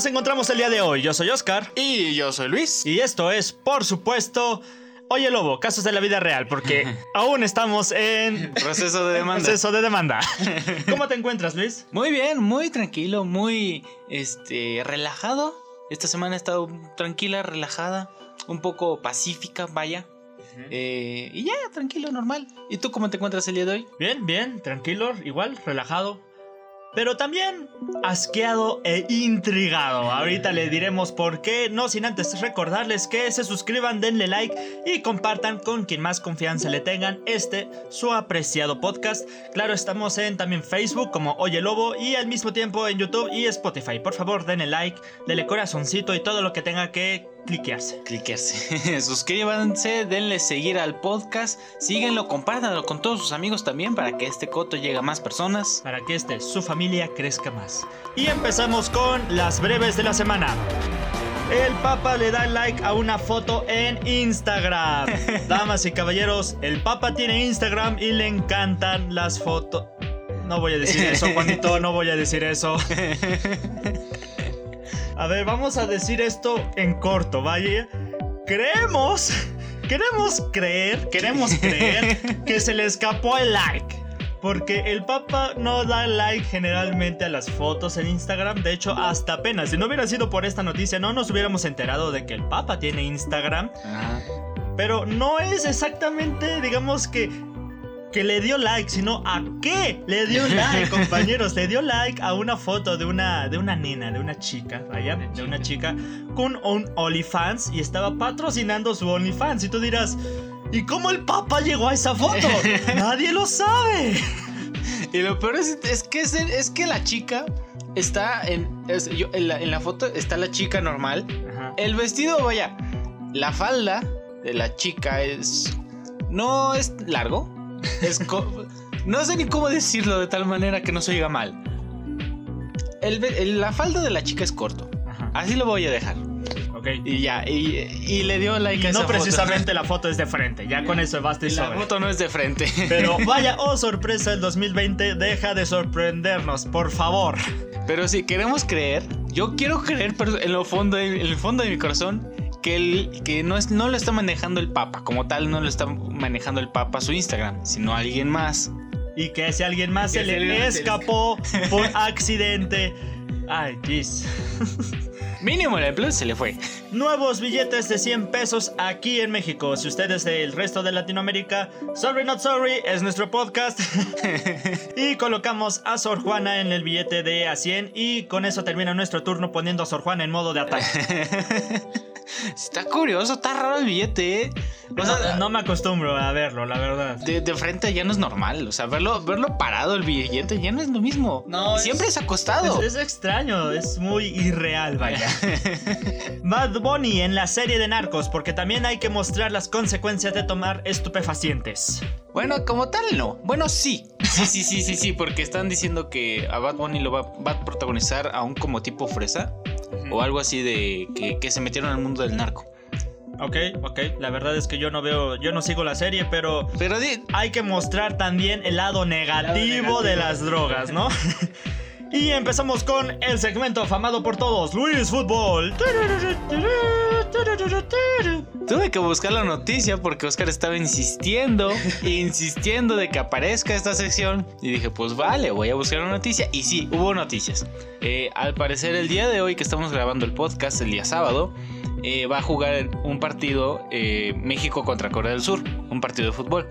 Lobo, ¿cómo nos encontramos el día de hoy? Yo soy Oscar. Y yo soy Luis. Y esto es, por supuesto, Oye Lobo, casos de la vida real, porque aún estamos en... Proceso de demanda. Proceso de demanda. ¿Cómo te encuentras, Luis? Muy bien, muy tranquilo, muy, este, relajado. Esta semana he estado tranquila, relajada, un poco pacífica, vaya. Eh, y ya, tranquilo, normal. ¿Y tú cómo te encuentras el día de hoy? Bien, bien, tranquilo, igual, relajado pero también asqueado e intrigado. Ahorita le diremos por qué, no sin antes recordarles que se suscriban, denle like y compartan con quien más confianza le tengan este su apreciado podcast. Claro, estamos en también Facebook como Oye Lobo y al mismo tiempo en YouTube y Spotify. Por favor, denle like, denle corazoncito y todo lo que tenga que cliquearse. Cliquearse. Suscríbanse, denle seguir al podcast, síguenlo, compártanlo con todos sus amigos también para que este coto llegue a más personas. Para que este, su familia crezca más. Y empezamos con las breves de la semana. El Papa le da like a una foto en Instagram. Damas y caballeros, el Papa tiene Instagram y le encantan las fotos. No voy a decir eso, Juanito, no voy a decir eso. A ver, vamos a decir esto en corto, vaya. Creemos, queremos creer, queremos creer que se le escapó el like. Porque el Papa no da like generalmente a las fotos en Instagram. De hecho, hasta apenas. Si no hubiera sido por esta noticia, no nos hubiéramos enterado de que el Papa tiene Instagram. Pero no es exactamente, digamos que que le dio like, sino a qué le dio like, compañeros. Le dio like a una foto de una, de una nena, de una chica, vaya, de una chica con un OnlyFans y estaba patrocinando su OnlyFans. Y tú dirás, ¿y cómo el Papa llegó a esa foto? Nadie lo sabe. Y lo peor es, que, es, que la chica está en, en, la, foto, está la chica normal. El vestido, vaya, la falda de la chica es... No es largo, no sé ni cómo decirlo de tal manera que no se oiga mal. la falda de la chica es corto. Así lo voy a dejar. Ok. Y ya, y, le dio like a esa No precisamente la foto es de frente, ya con eso basta y La foto no es de frente. Pero vaya, oh sorpresa, el 2020 deja de sorprendernos, por favor. Pero si queremos creer, yo quiero creer en, lo fondo, en el fondo de mi corazón que, el, que no, es, no lo está manejando el Papa, como tal, no lo está manejando el Papa su Instagram, sino alguien más. Y que ese alguien más se le escapó por accidente. Ay, jeez. Mínimo el empleo se le fue. Nuevos billetes de 100 pesos aquí en México. Si ustedes del resto de Latinoamérica, sorry not sorry, es nuestro podcast. y colocamos a Sor Juana en el billete de a 100 y con eso termina nuestro turno poniendo a Sor Juana en modo de ataque. Está curioso, está raro el billete, ¿eh? no, me acostumbro a verlo, la verdad. De, frente ya no es normal. O sea, verlo, verlo parado el billete ya no es lo mismo. No. Siempre es, acostado. Es, extraño, es muy irreal, vaya. Bad Bunny en la serie de narcos, porque también hay que mostrar las consecuencias de tomar estupefacientes. Bueno, como tal, no. Bueno, sí. Sí, sí, sí, sí, sí, porque están diciendo que a Bad Bunny lo va, va a protagonizar aún como tipo fresa o algo así de que, se metieron al mundo del narco. Ok, ok. La verdad es que yo no veo, yo no sigo la serie, pero, pero hay que mostrar también el lado negativo, de las drogas, ¿no? y empezamos con el segmento afamado por todos, Luis Fútbol. Tuve que buscar la noticia porque Oscar estaba insistiendo, insistiendo de que aparezca esta sección. Y dije, pues vale, voy a buscar la noticia. Y sí, hubo noticias. Eh, al parecer, el día de hoy que estamos grabando el podcast, el día sábado, eh, va a jugar un partido eh, México contra Corea del Sur, un partido de fútbol.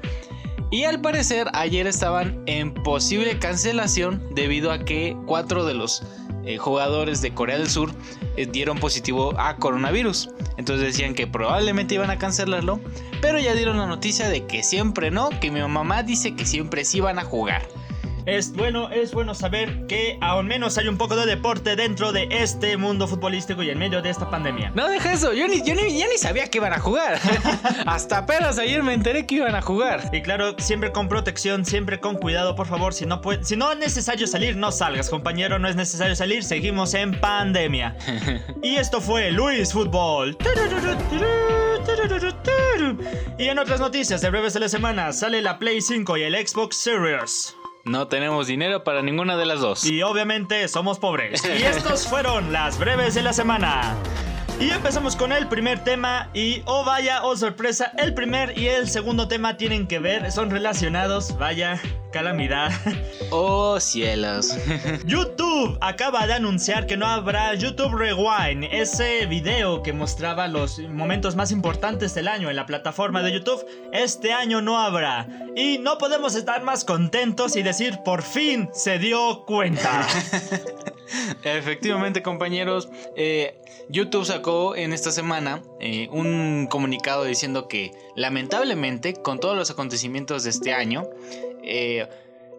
Y al parecer ayer estaban en posible cancelación debido a que cuatro de los eh, jugadores de Corea del Sur eh, dieron positivo a coronavirus. Entonces decían que probablemente iban a cancelarlo, pero ya dieron la noticia de que siempre no, que mi mamá dice que siempre sí van a jugar. Es bueno, es bueno saber que al menos hay un poco de deporte dentro de este mundo futbolístico y en medio de esta pandemia. No, deja eso, yo ni, yo ni, ya ni sabía que iban a jugar. Hasta apenas ayer me enteré que iban a jugar. Y claro, siempre con protección, siempre con cuidado, por favor. Si no, si no es necesario salir, no salgas, compañero. No es necesario salir, seguimos en pandemia. y esto fue Luis Fútbol. Y en otras noticias de breves de la semana, sale la Play 5 y el Xbox Series. No tenemos dinero para ninguna de las dos. Y obviamente somos pobres. Y estos fueron las breves de la semana. Y empezamos con el primer tema y oh vaya, oh sorpresa, el primer y el segundo tema tienen que ver, son relacionados, vaya, calamidad. Oh cielos. YouTube acaba de anunciar que no habrá YouTube Rewind, ese video que mostraba los momentos más importantes del año en la plataforma de YouTube, este año no habrá. Y no podemos estar más contentos y decir por fin se dio cuenta. Efectivamente, compañeros, eh, YouTube sacó en esta semana eh, un comunicado diciendo que lamentablemente con todos los acontecimientos de este año, eh,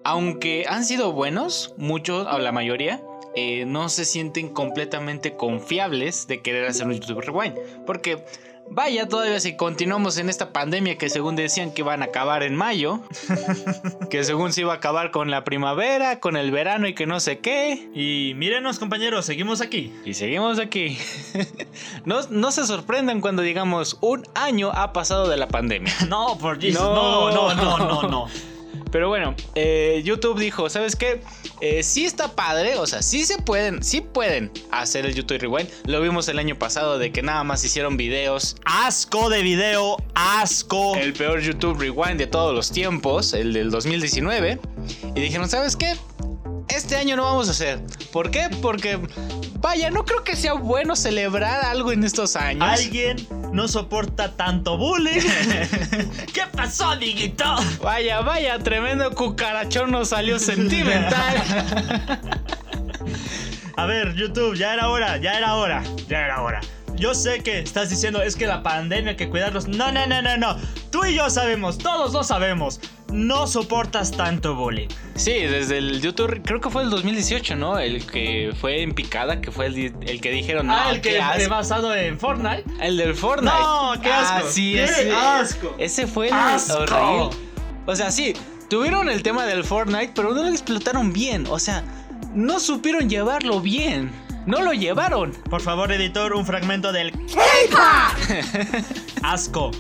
aunque han sido buenos, muchos o la mayoría, no se sienten completamente confiables de querer hacer un YouTube Rewind. Porque Vaya, todavía si continuamos en esta pandemia que según decían que iban a acabar en mayo, que según se iba a acabar con la primavera, con el verano y que no sé qué. Y mírenos compañeros, seguimos aquí. Y seguimos aquí. no, no se sorprendan cuando digamos un año ha pasado de la pandemia. no, por Jesus, no, no, no, no. no. Pero bueno, eh, YouTube dijo, ¿sabes qué? Eh, sí está padre, o sea, sí se pueden, sí pueden hacer el YouTube Rewind. Lo vimos el año pasado de que nada más hicieron videos. Asco de video, asco. El peor YouTube Rewind de todos los tiempos, el del 2019. Y dijeron, ¿sabes qué? Este año no vamos a hacer. ¿Por qué? Porque, vaya, no creo que sea bueno celebrar algo en estos años. Alguien no soporta tanto bullying. ¿Qué pasó, amiguito? Vaya, vaya, tremendo cucarachón nos salió sentimental. A ver, YouTube, ya era hora, ya era hora, ya era hora. Yo sé que estás diciendo es que la pandemia hay que cuidarlos. No, no, no, no, no. Tú y yo sabemos, todos lo sabemos. No soportas tanto bullying. Sí, desde el YouTube, creo que fue el 2018, ¿no? El que fue en picada, que fue el, que dijeron. No, ah, el que fue basado en Fortnite. El del Fortnite. No, qué asco. Ah, sí, qué ese, asco. Ese fue el horrible. O sea, sí, tuvieron el tema del Fortnite, pero no lo explotaron bien. O sea, no supieron llevarlo bien. No lo llevaron. Por favor, editor, un fragmento del Asco.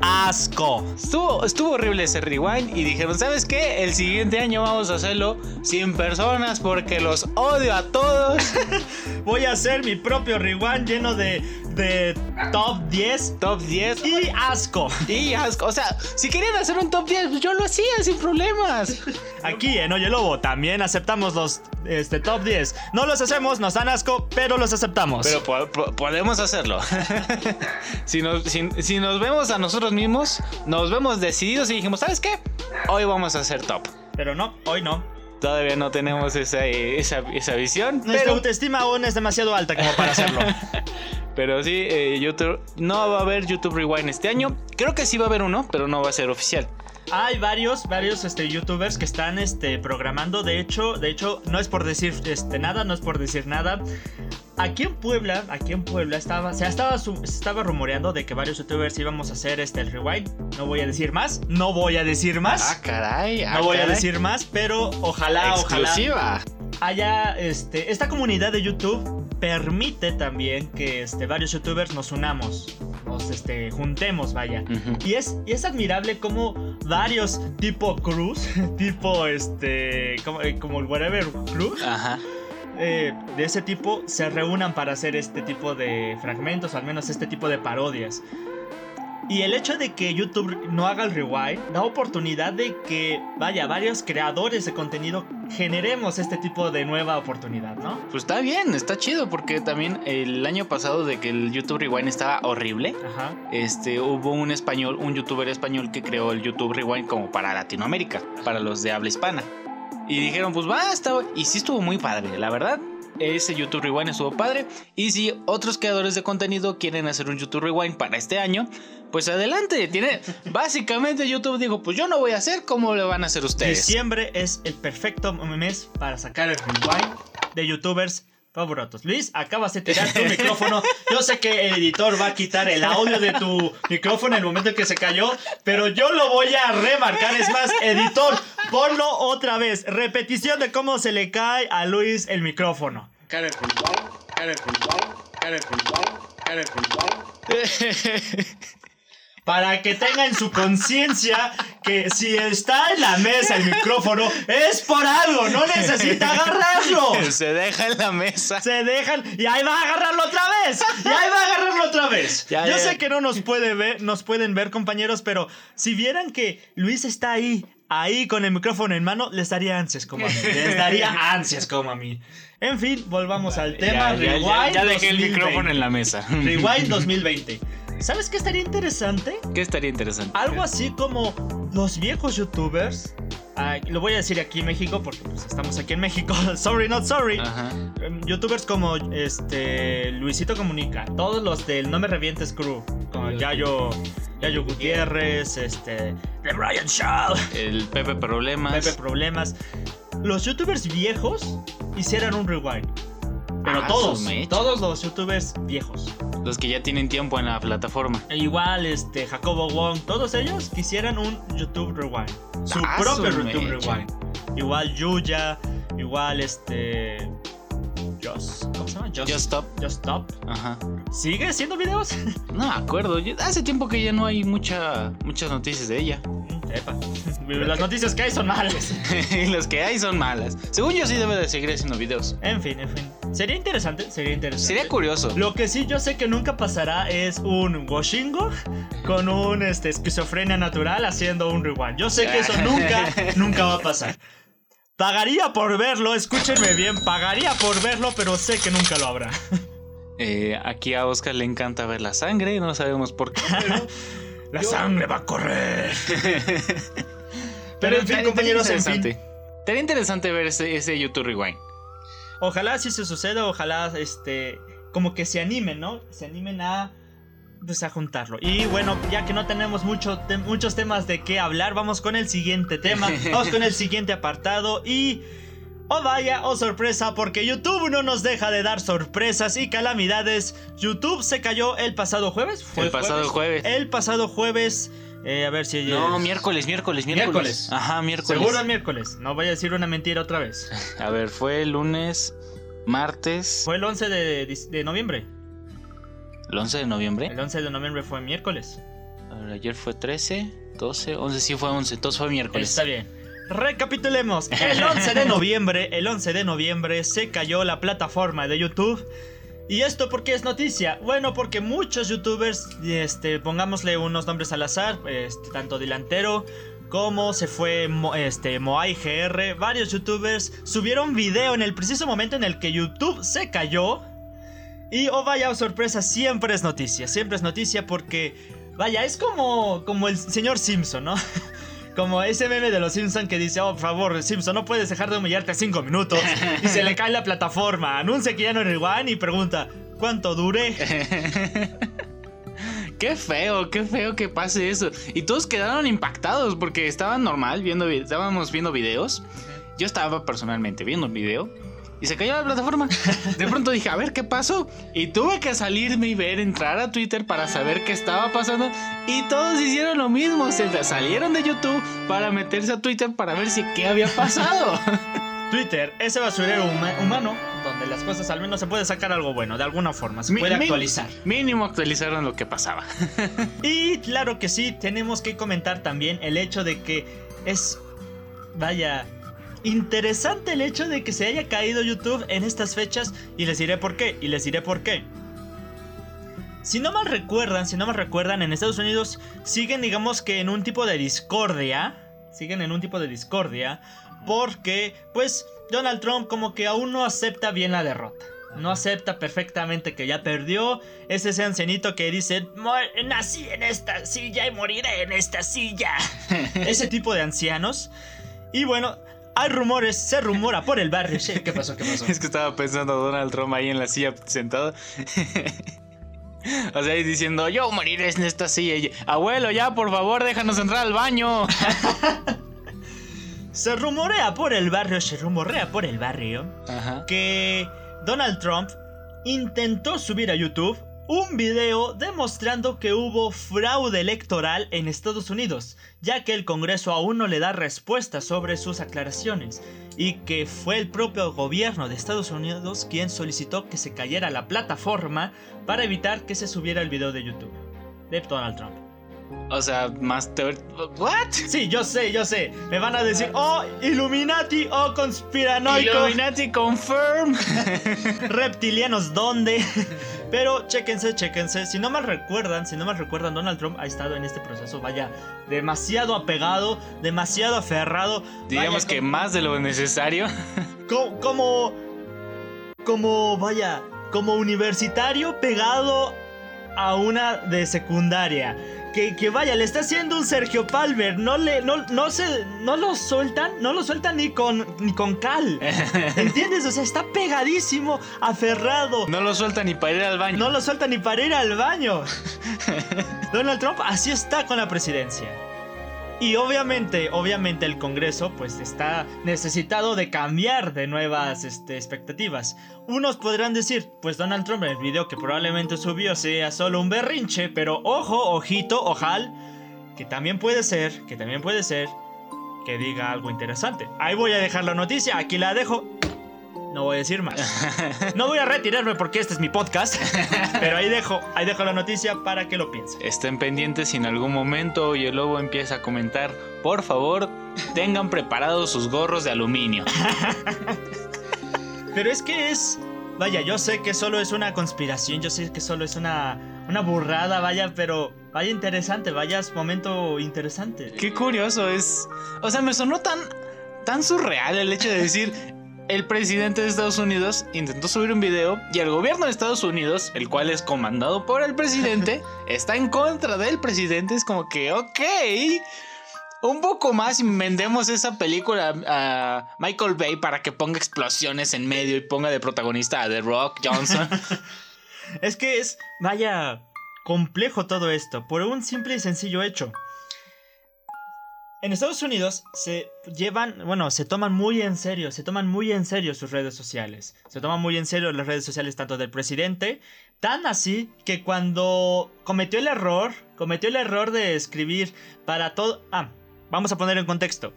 Asco. Estuvo, estuvo horrible ese rewind y dijeron, ¿sabes qué? El siguiente año vamos a hacerlo sin personas porque los odio a todos. Voy a hacer mi propio rewind lleno de de top 10. Top 10. Y asco. Y asco. O sea, si querían hacer un top 10, pues yo lo hacía sin problemas. Aquí en Oye Lobo también aceptamos los este, top 10. No los hacemos, nos dan asco, pero los aceptamos. Pero podemos hacerlo. si, nos, si, nos vemos a nosotros mismos, nos vemos decididos y dijimos, ¿sabes qué? Hoy vamos a hacer top. Pero no, hoy no. Todavía no tenemos esa, esa, esa visión. Nuestra autoestima aún es demasiado alta como para hacerlo. Pero sí, eh, YouTube no va a haber YouTube Rewind este año. Creo que sí va a haber uno, pero no va a ser oficial. Hay varios, varios este, youtubers que están este, programando. De hecho, de hecho, no es por decir este, nada, no es por decir nada. Aquí en Puebla, aquí en Puebla estaba, se estaba, estaba rumoreando de que varios youtubers íbamos a hacer este el rewind. No voy a decir más, no voy a decir más. Ah, caray. Ah, no voy a decir más, pero ojalá, Exclusiva. ojalá. Haya este, esta comunidad de YouTube permite también que este, varios youtubers nos unamos, nos este, juntemos, vaya. y, es, y es admirable como varios tipo Cruz, tipo este, como, eh, como el Whatever Cruz. Eh, de ese tipo se reúnan para hacer este tipo de fragmentos, o al menos este tipo de parodias. Y el hecho de que YouTube no haga el rewind da oportunidad de que, vaya, varios creadores de contenido generemos este tipo de nueva oportunidad, ¿no? Pues está bien, está chido, porque también el año pasado de que el YouTube Rewind estaba horrible, este hubo un español, un youtuber español que creó el YouTube Rewind como para Latinoamérica, para los de habla hispana. Y dijeron, pues va, está... Y sí estuvo muy padre, la verdad ese YouTube Rewind estuvo padre. Y si otros creadores de contenido quieren hacer un YouTube Rewind para este año, pues adelante. Tiene, básicamente YouTube dijo, pues yo no voy a hacer como le van a hacer ustedes. Diciembre es el perfecto mes para sacar el rewind de youtubers favoritos. Luis, acabas de tirar tu micrófono. Yo sé que el editor va a quitar el audio de tu micrófono en el momento en que se cayó, pero yo lo voy a remarcar. Es más, editor, ponlo otra vez. Repetición de cómo se le cae a Luis el micrófono. para que tenga en su conciencia que si está en la mesa el micrófono es por algo, no necesita agarrarlo. Se deja en la mesa. Se dejan y ahí va a agarrarlo otra vez. Y ahí va a agarrarlo otra vez. Ya, Yo ya. sé que no nos puede ver, nos pueden ver compañeros, pero si vieran que Luis está ahí, ahí con el micrófono en mano, les daría ansias como a mí. Les daría ansias como a mí. En fin, volvamos al tema. Ya, ya, ya, Rewind ya dejé el 2020. micrófono en la mesa. Rewind 2020. ¿Sabes qué estaría interesante? ¿Qué estaría interesante? Algo así como los viejos youtubers. lo voy a decir aquí en México porque pues, estamos aquí en México. sorry, not sorry. Ajá. Em, Youtubers como este Luisito Comunica, todos los del No Me Revientes Crew, como Yayo, Yayo Gutiérrez, este, The Brian Shaw, El Pepe Problemas. Pepe Problemas. Los youtubers viejos hicieran un rewind. Pero Ah, todos, todos los youtubers viejos. Los que ya tienen tiempo en la plataforma. E igual, este, Jacobo Wong, todos ellos quisieran un YouTube Rewind. Su Ah, propio su YouTube mecha. Rewind. Igual Yuya, igual este. Just. ¿Cómo se llama? Just Stop. Just Stop. Ajá. ¿Sigue haciendo videos? No me acuerdo. hace tiempo que ya no hay mucha, muchas noticias de ella. Epa. Las noticias que hay son malas. las que hay son malas. Según yo sí debe de seguir haciendo videos. En fin, en fin. Sería interesante, sería interesante. Sería curioso. Lo que sí yo sé que nunca pasará es un washingo con un este, esquizofrenia natural haciendo un rewind. Yo sé que eso nunca, nunca va a pasar. Pagaría por verlo, escúchenme bien, pagaría por verlo, pero sé que nunca lo habrá. Eh, aquí a Oscar le encanta ver la sangre, no sabemos por qué. pero- La Yo- sangre va a correr. Pero en fin, compañeros, en interesante. fin. Estaría interesante ver ese, ese YouTube Rewind. Ojalá sí se suceda, ojalá este como que se animen, ¿no? Se animen a pues a juntarlo. Y bueno, ya que no tenemos mucho te- muchos temas de qué hablar, vamos con el siguiente tema. Vamos con el siguiente apartado y Oh vaya, oh sorpresa, porque YouTube no nos deja de dar sorpresas y calamidades. YouTube se cayó el pasado jueves. ¿Fue El pasado jueves. El pasado jueves. eh, a ver si. No, es- miércoles, miércoles, miércoles. Ajá, miércoles. Seguro el miércoles. No voy a decir una mentira otra vez. A ver, fue el lunes, martes, Fue el 11 de, dis- de noviembre. el 11 de noviembre. El 11 de noviembre fue miércoles. A ver, ayer fue 13, 12, 11, sí fue 11, entonces fue miércoles. Está bien. Recapitulemos. El 11 de noviembre, el 11 de noviembre se cayó la plataforma de YouTube. ¿Y esto por qué es noticia? Bueno, porque muchos youtubers, este, pongámosle unos nombres al azar, este, tanto delantero como se fue este, Moai GR, varios youtubers subieron video en el preciso momento en el que YouTube se cayó. Y oh vaya sorpresa, siempre es noticia, siempre es noticia porque, vaya, es como, como el señor Simpson, ¿no? Como ese meme de los Simpson que dice, oh, por favor, Simpson, no puedes dejar de humillarte cinco minutos. Y se le cae la plataforma, anuncia que ya no eres One y pregunta, ¿cuánto dure? Qué feo, qué feo que pase eso. Y todos quedaron impactados porque estaban normal viendo, vi- estábamos viendo videos. Yo estaba personalmente viendo un video y se cayó la plataforma. De pronto dije, a ver qué pasó. Y tuve que salirme y ver, entrar a Twitter para saber qué estaba pasando. Y todos hicieron lo mismo. Se salieron de YouTube para meterse a Twitter para ver si qué había pasado. Twitter, ese basurero huma- humano, donde las cosas al menos se puede sacar algo bueno, de alguna forma, se puede actualizar. Mínimo actualizaron lo que pasaba. Y claro que sí, tenemos que comentar también el hecho de que es, vaya, interesante el hecho de que se haya caído YouTube en estas fechas y les diré por qué, y les diré por qué. Si no mal recuerdan, si no mal recuerdan, en Estados Unidos siguen digamos que en un tipo de discordia, siguen en un tipo de discordia, porque pues Donald Trump como que aún no acepta bien la derrota. No acepta perfectamente que ya perdió. Es ese ancianito que dice, "Mo- nací en esta silla y moriré en esta silla. ese tipo de ancianos. Y bueno, hay rumores, se rumora por el barrio. Sí, ¿Qué pasó? ¿Qué pasó? Es que estaba pensando Donald Trump ahí en la silla sentado. o sea, diciendo, yo moriré en esta silla. Abuelo, ya, por favor, déjanos entrar al baño. Se rumorea por el barrio, se rumorea por el barrio Ajá. que Donald Trump intentó subir a YouTube un video demostrando que hubo fraude electoral en Estados Unidos, ya que el Congreso aún no le da respuesta sobre sus aclaraciones, y que fue el propio gobierno de Estados Unidos quien solicitó que se cayera la plataforma para evitar que se subiera el video de YouTube de Donald Trump. O sea, más teórico. ¿What? Sí, yo sé, yo sé. Me van a decir, oh, Illuminati, oh, conspiranoico. Illuminati confirm. Reptilianos, ¿dónde? Pero chéquense, chéquense. Si no mal recuerdan, si no mal recuerdan, Donald Trump ha estado en este proceso, vaya, demasiado apegado, demasiado aferrado. Digamos vaya, que como- más de lo necesario. co- como, como, vaya, como universitario pegado a una de secundaria. Que, que vaya, le está haciendo un Sergio Palmer. No le, no, no se, no lo sueltan, no lo sueltan ni con, ni con cal. ¿Entiendes? O sea, está pegadísimo, aferrado. No lo suelta ni para ir al baño. No lo suelta ni para ir al baño. Donald Trump así está con la presidencia. Y obviamente, obviamente el Congreso pues está necesitado de cambiar de nuevas este, expectativas. Unos podrán decir, pues Donald Trump en el video que probablemente subió sea solo un berrinche, pero ojo, ojito, ojal, que también puede ser, que también puede ser que diga algo interesante. Ahí voy a dejar la noticia, aquí la dejo. No voy a decir más. No voy a retirarme porque este es mi podcast. Pero ahí dejo, ahí dejo la noticia para que lo piensen. Estén pendientes si en algún momento y el lobo empieza a comentar. Por favor, tengan preparados sus gorros de aluminio. Pero es que es. Vaya, yo sé que solo es una conspiración, yo sé que solo es una, una burrada, vaya, pero vaya interesante, vaya es momento interesante. Qué curioso es. O sea, me sonó tan, tan surreal el hecho de decir. El presidente de Estados Unidos intentó subir un video y el gobierno de Estados Unidos, el cual es comandado por el presidente, está en contra del presidente. Es como que, ok, un poco más y vendemos esa película a Michael Bay para que ponga explosiones en medio y ponga de protagonista a The Rock Johnson. Es que es, vaya, complejo todo esto, por un simple y sencillo hecho. En Estados Unidos se llevan, bueno, se toman muy en serio, se toman muy en serio sus redes sociales. Se toman muy en serio las redes sociales tanto del presidente, tan así que cuando cometió el error, cometió el error de escribir para todo... Ah, vamos a poner en contexto.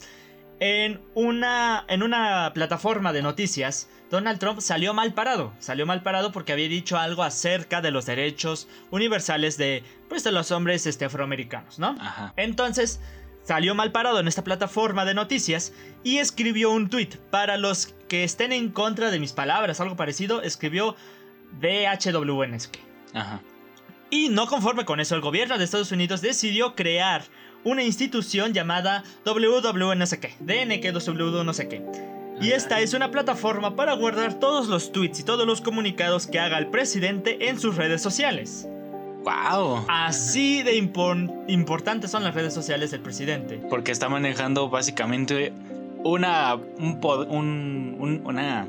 En una, en una plataforma de noticias, Donald Trump salió mal parado. Salió mal parado porque había dicho algo acerca de los derechos universales de, pues, de los hombres este, afroamericanos, ¿no? Ajá. Entonces, salió mal parado en esta plataforma de noticias y escribió un tweet. Para los que estén en contra de mis palabras, algo parecido, escribió DHWNSK. Ajá. Y no conforme con eso, el gobierno de Estados Unidos decidió crear una institución llamada WW no sé qué, DNKW no sé qué. Y esta es una plataforma para guardar todos los tweets y todos los comunicados que haga el presidente en sus redes sociales. Wow. Así de impor- importantes son las redes sociales del presidente. Porque está manejando básicamente una. Un, un- un- una.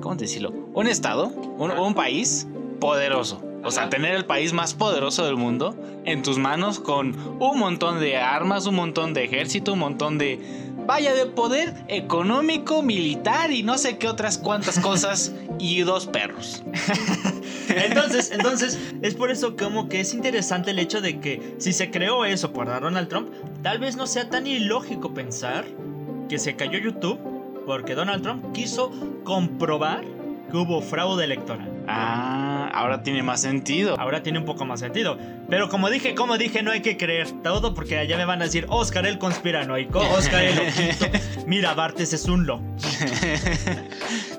¿Cómo decirlo? Un estado, un, un país poderoso. O sea, tener el país más poderoso del mundo en tus manos con un montón de armas, un montón de ejército, un montón de. Vaya, de poder económico, militar y no sé qué otras cuantas cosas. y dos perros. Entonces, entonces, es por eso como que es interesante el hecho de que si se creó eso por Donald Trump, tal vez no sea tan ilógico pensar que se cayó YouTube porque Donald Trump quiso comprobar que hubo fraude electoral. Ah, ahora tiene más sentido. Ahora tiene un poco más sentido. Pero como dije, como dije, no hay que creer todo porque allá me van a decir Oscar el conspiranoico, Oscar el loquito. Mira, Bartes es un loco.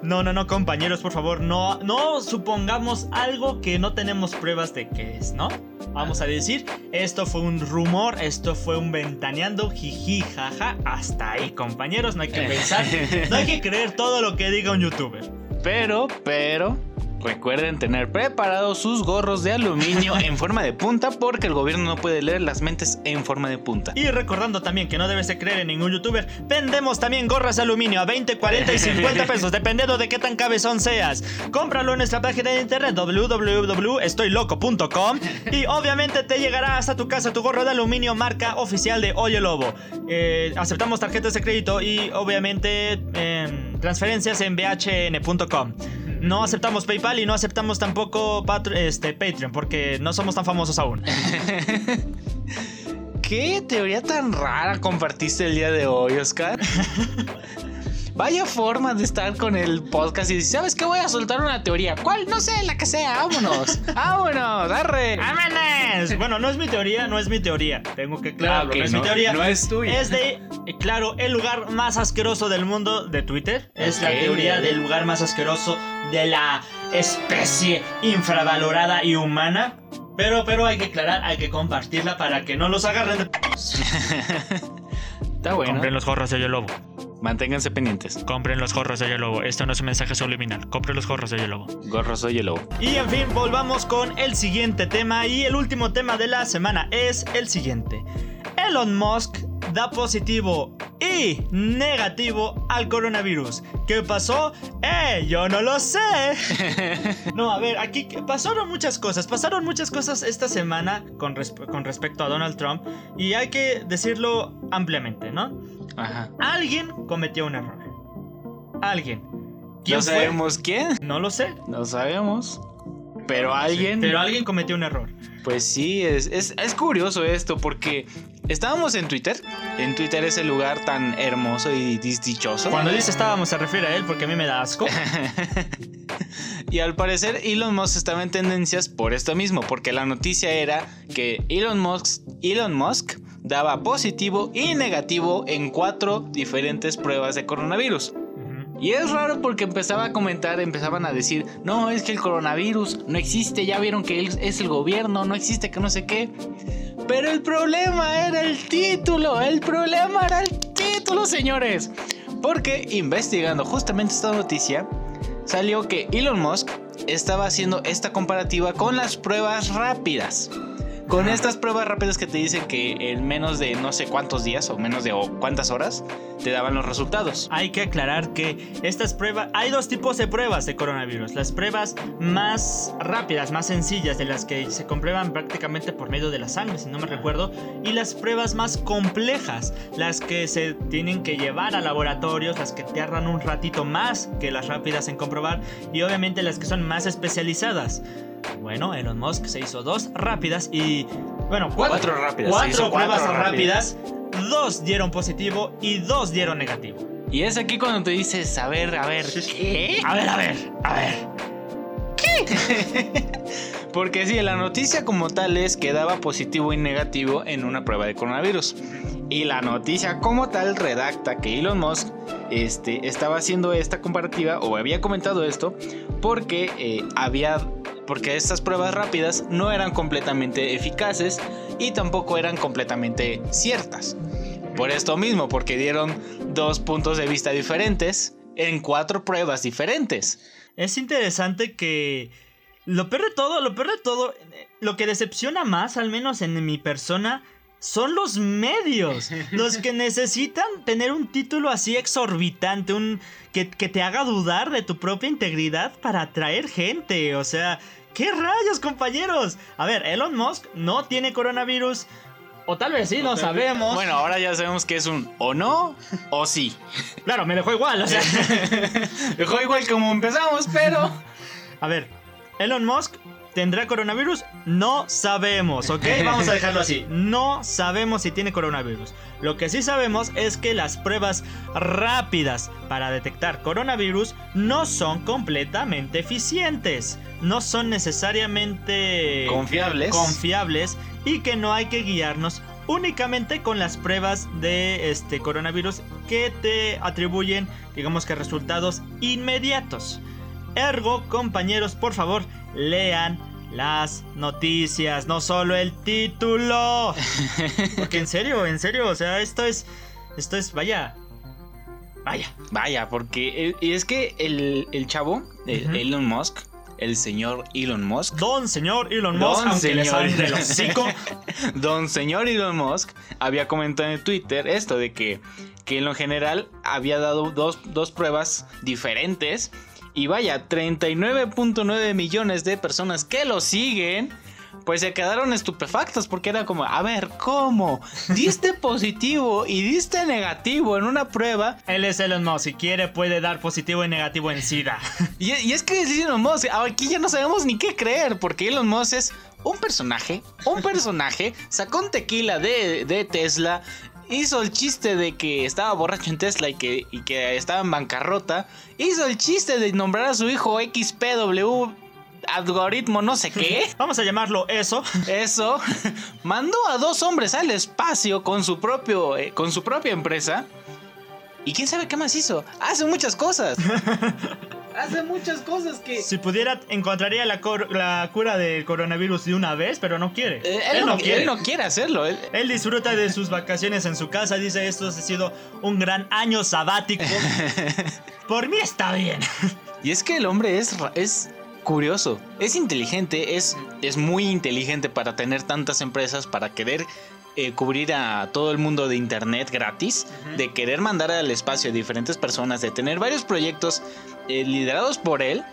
No, no, no, compañeros, por favor, no, no supongamos algo que no tenemos pruebas de que es, ¿no? Vamos a decir, esto fue un rumor, esto fue un ventaneando, jiji, jaja, hasta ahí, compañeros, no hay que pensar, no hay que creer todo lo que diga un youtuber. Pero, pero, recuerden tener preparados sus gorros de aluminio en forma de punta porque el gobierno no puede leer las mentes en forma de punta. Y recordando también que no debes de creer en ningún youtuber, vendemos también gorras de aluminio a 20, 40 y 50 pesos, dependiendo de qué tan cabezón seas. Cómpralo en nuestra página de internet www.estoyloco.com y obviamente te llegará hasta tu casa tu gorro de aluminio marca oficial de Oye Lobo. Eh, aceptamos tarjetas de crédito y obviamente em, transferencias en bhn.com. No aceptamos PayPal y no aceptamos tampoco patr- este, Patreon porque no somos tan famosos aún. ¿Qué teoría tan rara compartiste el día de hoy, Oscar? Vaya forma de estar con el podcast y decir, ¿sabes qué? Voy a soltar una teoría. ¿Cuál? No sé, la que sea. Vámonos. Vámonos, arre. ¡Vámonos! Bueno, no es mi teoría, no es mi teoría. Tengo que aclararlo. Ah, no es no- mi teoría. no es tuya. Es de, claro, el lugar más asqueroso del mundo de Twitter. Es la teoría del lugar más asqueroso de la especie infravalorada y humana. Pero, pero hay que aclarar, hay que compartirla para que no los agarren de... Está bueno. Compren los gorros de Lobo. Manténganse pendientes. Compren los gorros de Lobo. Esto no es un mensaje subliminal. Compren los gorros de Lobo. Gorro soy el lobo. Y en fin, volvamos con el siguiente tema. Y el último tema de la semana es el siguiente. Elon Musk da positivo y negativo al coronavirus. ¿Qué pasó? ¡Eh! Yo no lo sé. No, a ver, aquí pasaron muchas cosas. Pasaron muchas cosas esta semana con, resp- con respecto a Donald Trump. Y hay que decirlo ampliamente, ¿no? Ajá. Alguien cometió un error. Alguien. ¿Quién No fue? sabemos quién. No lo sé. No sabemos. Pero alguien. Pero alguien cometió un error. Pues sí, es, es, es curioso esto porque estábamos en Twitter. En Twitter es el lugar tan hermoso y dichoso. Cuando dice estábamos se refiere a él porque a mí me da asco. Y al parecer Elon Musk estaba en tendencias por esto mismo, porque la noticia era que Elon Musk, Elon Musk daba positivo y negativo en cuatro diferentes pruebas de coronavirus. Y es raro porque empezaba a comentar, empezaban a decir, no, es que el coronavirus no existe, ya vieron que él es el gobierno, no existe, que no sé qué. Pero el problema era el título, el problema era el título, señores. Porque investigando justamente esta noticia, salió que Elon Musk estaba haciendo esta comparativa con las pruebas rápidas. Con estas pruebas rápidas que te dicen que en menos de no sé cuántos días o menos de o cuántas horas te daban los resultados. Hay que aclarar que estas pruebas, hay dos tipos de pruebas de coronavirus. Las pruebas más rápidas, más sencillas, de las que se comprueban prácticamente por medio de la sangre, si no me recuerdo, y las pruebas más complejas, las que se tienen que llevar a laboratorios, las que tardan un ratito más que las rápidas en comprobar, y obviamente las que son más especializadas. Bueno, Elon Musk se hizo dos rápidas y. Bueno, cuatro, Cuatro rápidas, se Cuatro hizo cuatro pruebas rápidas. rápidas. Dos dieron positivo y dos dieron negativo. Y es aquí cuando te dices, a ver, a ver, ¿qué? A ver, a ver, a ver. Porque sí, la noticia como tal es que daba positivo y negativo en una prueba de coronavirus. Y la noticia como tal redacta que Elon Musk este, estaba haciendo esta comparativa o había comentado esto porque eh, había porque estas pruebas rápidas no eran completamente eficaces y tampoco eran completamente ciertas. Por esto mismo, porque dieron dos puntos de vista diferentes en cuatro pruebas diferentes. Es interesante que. Lo peor de todo, lo peor de todo, lo que decepciona más, al menos en mi persona, son los medios. los que necesitan tener un título así exorbitante, un. Que, que te haga dudar de tu propia integridad para atraer gente. O sea, ¿qué rayos, compañeros? A ver, Elon Musk no tiene coronavirus. O tal vez sí, no sabemos. Bueno, ahora ya sabemos que es un o no o sí. claro, me dejó igual, o sea. Dejó igual como empezamos, pero. A ver, Elon Musk tendrá coronavirus? No sabemos, ¿ok? Vamos a dejarlo así. No sabemos si tiene coronavirus. Lo que sí sabemos es que las pruebas rápidas para detectar coronavirus no son completamente eficientes. No son necesariamente Confiables. confiables y que no hay que guiarnos únicamente con las pruebas de este coronavirus que te atribuyen, digamos que resultados inmediatos. Ergo, compañeros, por favor, lean las noticias, no solo el título. Porque en serio, en serio, o sea, esto es esto es vaya vaya. Vaya, porque. eh, Y es que el, el chavo, el. Elon Musk, el señor Elon Musk, Don señor Elon Don Musk, aunque le señor. hocico. don señor Elon Musk, había comentado en Twitter esto de que, que en lo general había dado dos, dos pruebas diferentes. Y vaya, 39.9 millones de personas que lo siguen. Pues se quedaron estupefactos porque era como, a ver, ¿cómo? Diste positivo y diste negativo en una prueba Él es Elon Musk, si quiere puede dar positivo y negativo en SIDA. Y, y es que es Elon Musk, aquí ya no sabemos ni qué creer, porque Elon Musk es un personaje, un personaje, sacó un tequila de, de Tesla hizo el chiste de que estaba borracho en Tesla y que, y que estaba en bancarrota. Hizo el chiste de nombrar a su hijo XPW algoritmo no sé qué. Vamos a llamarlo eso. Eso. Mandó a dos hombres al espacio con su propio eh, con su propia empresa. Y quién sabe qué más hizo. Hace muchas cosas. Hace muchas cosas que. Si pudiera, encontraría la, cura del coronavirus de una vez, pero no quiere. Eh, él, no, él no quiere hacerlo. Él, Él disfruta de sus vacaciones en su casa, dice esto ha sido un gran año sabático. Por mí está bien. Y es que el hombre es, es curioso, es inteligente, es, es muy inteligente para tener tantas empresas, para querer eh, cubrir a todo el mundo de Internet gratis, de querer mandar al espacio a diferentes personas, de tener varios proyectos eh, liderados por él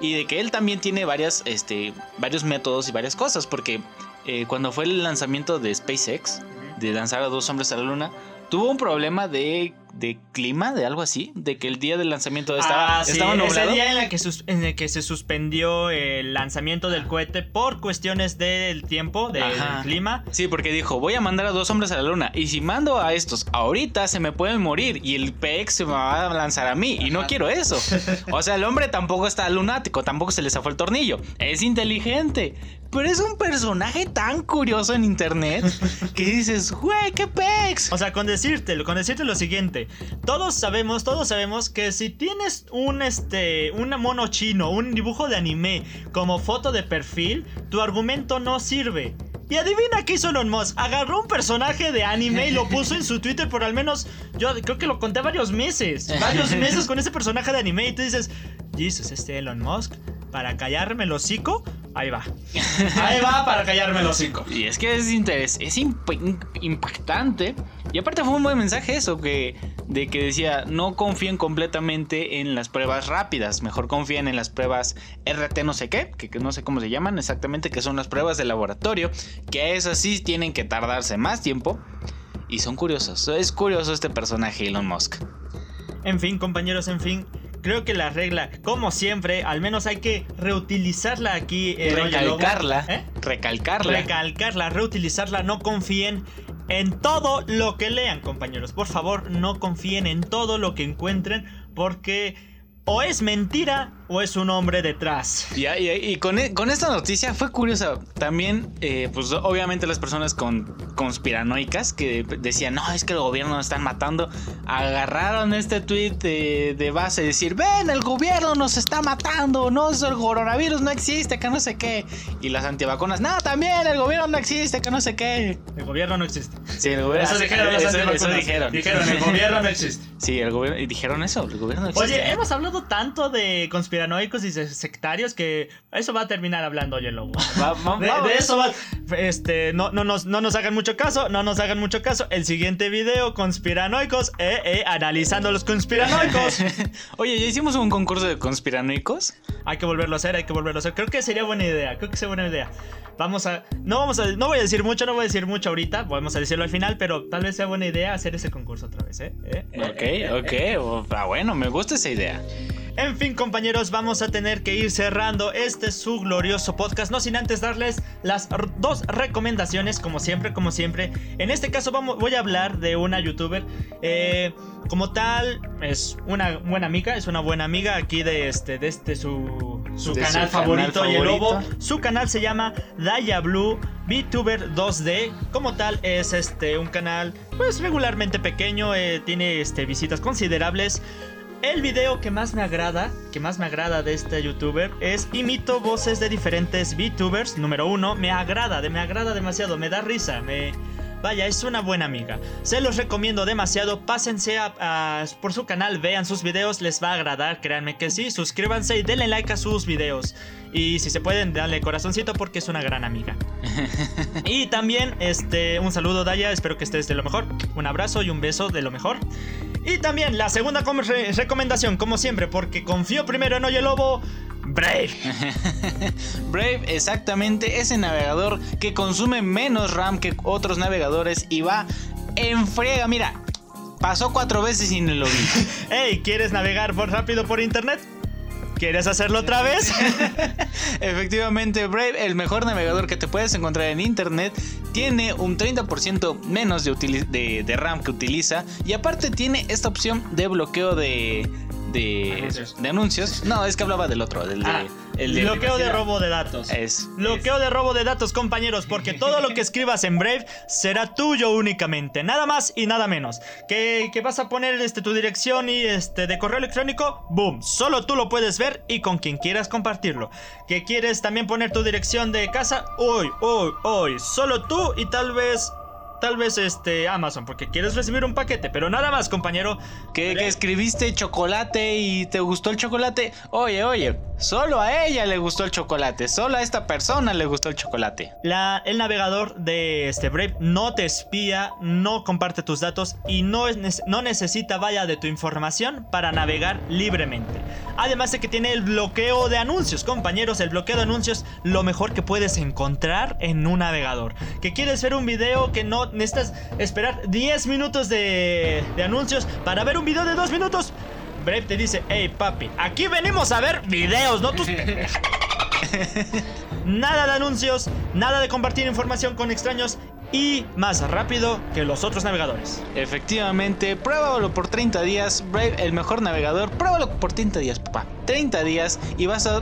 y de que él también tiene varias, este, varios métodos y varias cosas, porque eh, cuando fue el lanzamiento de SpaceX, de lanzar a dos hombres a la luna, tuvo un problema de, de clima, de algo así, de que el día del lanzamiento estaba, Ah, sí, estaba ese nublado. día en, la que en el que se suspendió el lanzamiento del cohete por cuestiones del tiempo, del Ajá. clima. Sí, porque dijo, voy a mandar a dos hombres a la luna. Y si mando a estos ahorita se me pueden morir y el PX se me va a lanzar a mí. Y no quiero eso. O sea, el hombre tampoco está lunático, tampoco se le zafó el tornillo. Es inteligente. Pero es un personaje tan curioso en internet que dices, güey, qué pex. O sea, con decirte, con decirte lo siguiente, todos sabemos, todos sabemos que si tienes un este, un mono chino, un dibujo de anime como foto de perfil, tu argumento no sirve. Y adivina qué hizo Elon Musk. Agarró un personaje de anime y lo puso en su Twitter por al menos, yo creo que lo conté varios meses. Varios meses con ese personaje de anime. Y tú dices, Jesus, este Elon Musk, para callarme el hocico, ahí va. Ahí va para callarme el hocico. Y es que es interés, es imp- impactante. Y aparte fue un buen mensaje eso, que, de que decía, no confíen completamente en las pruebas rápidas, mejor confíen en las pruebas RT no sé qué, que, que no sé cómo se llaman exactamente, que son las pruebas de laboratorio, que esas sí tienen que tardarse más tiempo. Y son curiosos, es curioso este personaje Elon Musk. En fin, compañeros, en fin. Creo que la regla, como siempre, al menos hay que reutilizarla aquí. Lobo. recalcarla, ¿Eh? recalcarla. Recalcarla, reutilizarla. No confíen en todo lo que lean, compañeros. Por favor, no confíen en todo lo que encuentren porque o es mentira o es un hombre detrás. Y, y- y con, e- con esta noticia fue curiosa. También, eh, pues obviamente las personas con conspiranoicas que decían, no, es que el gobierno nos están matando, agarraron este tweet de, de base, decir, ven, el gobierno nos está matando, no, el coronavirus no existe, que no sé qué. Y las antivacunas, no, también el gobierno no existe, que no sé qué. El gobierno no existe. Sí, el gobierno. Eso dijeron eso- eso dijeron. Dijeron, el gobierno no existe. Sí, el gobierno. Y dijeron eso, el gobierno no existe. Oye, hemos hablado tanto de conspiranoicos y sectarios que eso va a terminar hablando Oye Lobo. Va- va- De, de eso va. Este, no, no, nos, no nos hagan mucho caso, no nos hagan mucho caso. El siguiente video, conspiranoicos, eh, eh, analizando los conspiranoicos. Oye, ya hicimos un concurso de conspiranoicos. hay que volverlo a hacer, hay que volverlo a hacer. Creo que sería buena idea, creo que sería buena idea. Vamos a. No vamos a. No voy a decir mucho, no voy a decir mucho ahorita. Vamos a decirlo al final, pero tal vez sea buena idea hacer ese concurso otra vez, ¿eh? ¿Eh? ¿Eh? Ok, ¿Eh? ¿Eh? ok. Ah, bueno, me gusta esa idea. En fin, compañeros, vamos a tener que ir cerrando este su glorioso podcast, no sin antes darles las dos recomendaciones, como siempre, como siempre. En este caso vamos, voy a hablar de una youtuber, eh, como tal, es una buena amiga, es una buena amiga aquí de este, de este su, su De su canal canal favorito, y el lobo. Su canal se llama Daya Blue VTuber 2D. Como tal, es este un canal, pues regularmente pequeño, eh, tiene este, visitas considerables. El video que más me agrada, que más me agrada de este youtuber es imito voces de diferentes VTubers. Número uno, me agrada, me agrada demasiado, me da risa, me... Vaya, es una buena amiga. Se los recomiendo demasiado. Pásense por su canal, vean sus videos, les va a agradar, créanme que sí. Suscríbanse y denle like a sus videos. Y si se pueden, darle corazoncito porque es una gran amiga. Y también, este, un saludo, Daya. Espero que estés de lo mejor. Un abrazo y un beso de lo mejor. Y también la segunda com- re- recomendación, como siempre, porque confío primero en Oye Lobo. Brave. Brave, exactamente, ese navegador que consume menos RAM que otros navegadores y va en friega. Mira, pasó cuatro veces y no lo vi. Hey, ¿quieres navegar por rápido por internet? ¿Quieres hacerlo otra vez? Efectivamente, Brave, el mejor navegador que te puedes encontrar en internet, tiene un 30% menos de, de, de RAM que utiliza y aparte tiene esta opción de bloqueo de, de anuncios. de anuncios. No, es que hablaba del otro, del de, Ah, el de bloqueo de robo de datos. Es. Bloqueo de robo de datos, compañeros, porque todo lo que escribas en Brave será tuyo únicamente, nada más y nada menos. Que, que vas a poner este, tu dirección y este de correo electrónico, boom, solo tú lo puedes ver y con quien quieras compartirlo. Que quieres también poner tu dirección de casa, hoy, hoy, hoy, solo tú y tal vez tal vez este Amazon, porque quieres recibir un paquete, pero nada más, compañero. Que, que, escribiste chocolate y te gustó el chocolate. Oye, oye, solo a ella le gustó el chocolate, solo a esta persona le gustó el chocolate. La, el navegador de este Brave no te espía, no comparte tus datos y no, es, no necesita vaya de tu información para navegar libremente. Además de que tiene el bloqueo de anuncios, compañeros, el bloqueo de anuncios, lo mejor que puedes encontrar en un navegador. Que quieres ver un video que no necesitas esperar 10 minutos de, de anuncios para ver un video de 2 minutos. Brave te dice, hey papi, aquí venimos a ver videos, no tus... nada de anuncios, nada de compartir información con extraños y más rápido que los otros navegadores. Efectivamente, pruébalo por 30 días, Brave, el mejor navegador, pruébalo por 30 días, papá. 30 días y vas a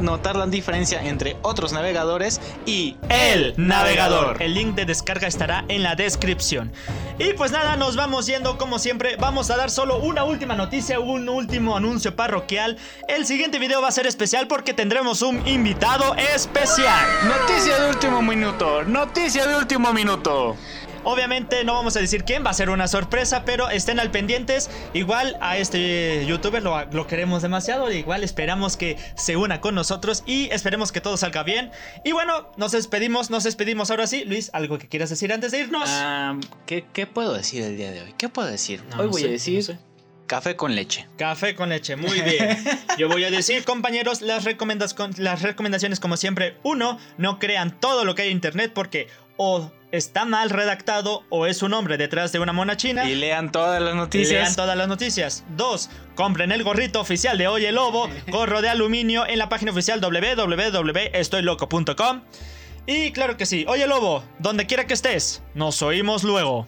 notar la diferencia entre otros navegadores y el navegador. El link de descarga estará en la descripción. Y pues nada, nos vamos yendo como siempre. Vamos a dar solo una última noticia, un último anuncio parroquial. El siguiente video va a ser especial porque tendremos un invitado especial. Noticia de último minuto, noticia de último minuto. Obviamente no vamos a decir quién, va a ser una sorpresa, pero estén al pendientes. Igual a este youtuber lo, lo, queremos demasiado, igual esperamos que se una con nosotros y esperemos que todo salga bien. Y bueno, nos despedimos, nos despedimos ahora sí. Luis, ¿algo que quieras decir antes de irnos? Um, ¿qué, ¿qué, puedo decir el día de hoy? ¿Qué puedo decir? No, hoy no voy sé, a decir... No sé. Café con leche. Café con leche, muy bien. Yo voy a decir, compañeros, las, recomendas las recomendaciones como siempre. Uno, no crean todo lo que hay en internet porque o está mal redactado o es un hombre detrás de una mona china. Y lean todas las noticias. Lean todas las noticias. Dos, compren el gorrito oficial de Oye Lobo, gorro de aluminio en la página oficial www.estoyloco.com. Y claro que sí, Oye Lobo, donde quiera que estés, nos oímos luego.